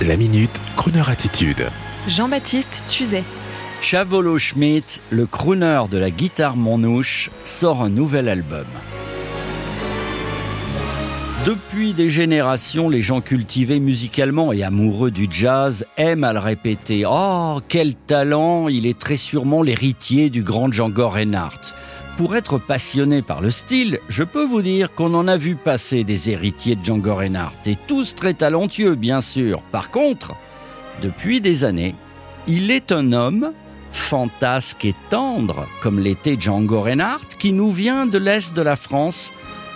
La minute, Kroneur attitude. Jean-Baptiste Tuzet. Chavolo Schmidt, le crooner de la guitare Monouche, sort un nouvel album. Depuis des générations, les gens cultivés musicalement et amoureux du jazz aiment à le répéter. Oh, quel talent Il est très sûrement l'héritier du grand Django Reinhardt. Pour être passionné par le style, je peux vous dire qu'on en a vu passer des héritiers de Django Reinhardt, et tous très talentueux, bien sûr. Par contre, depuis des années, il est un homme fantasque et tendre, comme l'était Django Reinhardt, qui nous vient de l'Est de la France,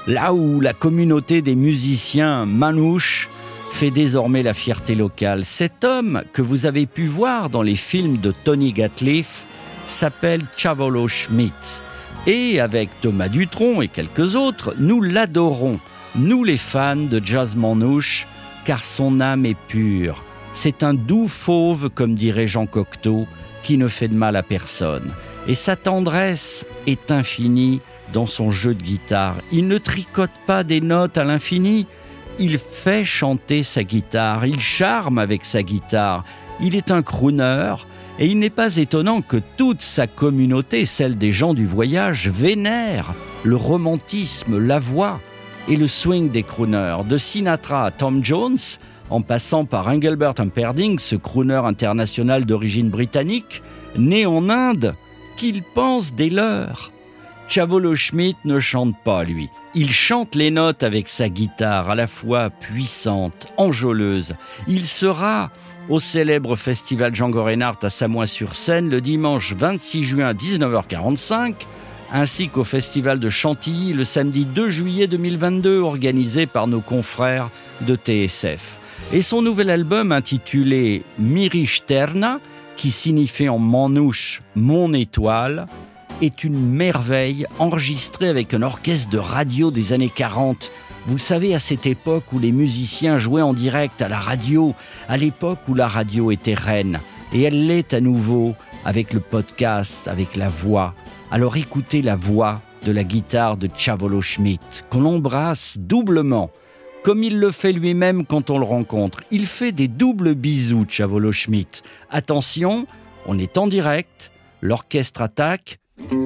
là où la communauté des musiciens manouches fait désormais la fierté locale. Cet homme que vous avez pu voir dans les films de Tony Gatliff s'appelle Chavolo Schmidt. Et avec Thomas Dutronc et quelques autres, nous l'adorons, nous les fans de jazz manouche, car son âme est pure. C'est un doux fauve, comme dirait Jean Cocteau, qui ne fait de mal à personne. Et sa tendresse est infinie dans son jeu de guitare. Il ne tricote pas des notes à l'infini, il fait chanter sa guitare, il charme avec sa guitare. Il est un crooner, et il n'est pas étonnant que toute sa communauté, celle des gens du voyage, vénère le romantisme, la voix et le swing des crooners. De Sinatra à Tom Jones, en passant par Engelbert Humperdinck, ce crooner international d'origine britannique, né en Inde, qu'il pense des leurs. Chavolo Schmidt ne chante pas, lui. Il chante les notes avec sa guitare à la fois puissante, enjôleuse. Il sera au célèbre festival Django Reinhardt à Samois-sur-Seine le dimanche 26 juin à 19h45, ainsi qu'au festival de Chantilly le samedi 2 juillet 2022 organisé par nos confrères de TSF. Et son nouvel album intitulé Miri Sterna, qui signifie en manouche Mon étoile, est une merveille enregistrée avec un orchestre de radio des années 40. Vous savez, à cette époque où les musiciens jouaient en direct à la radio, à l'époque où la radio était reine. Et elle l'est à nouveau avec le podcast, avec la voix. Alors écoutez la voix de la guitare de Chavolo Schmidt, qu'on embrasse doublement, comme il le fait lui-même quand on le rencontre. Il fait des doubles bisous, Chavolo Schmidt. Attention, on est en direct, l'orchestre attaque, Mm-hmm.